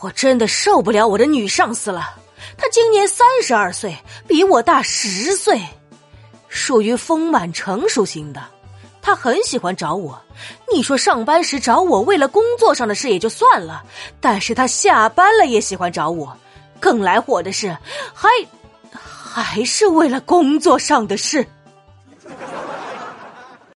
我真的受不了我的女上司了。她今年三十二岁比我大十岁。属于丰满成熟型的。她很喜欢找我。你说上班时找我为了工作上的事也就算了但是她下班了也喜欢找我。更来火的是还还是为了工作上的事。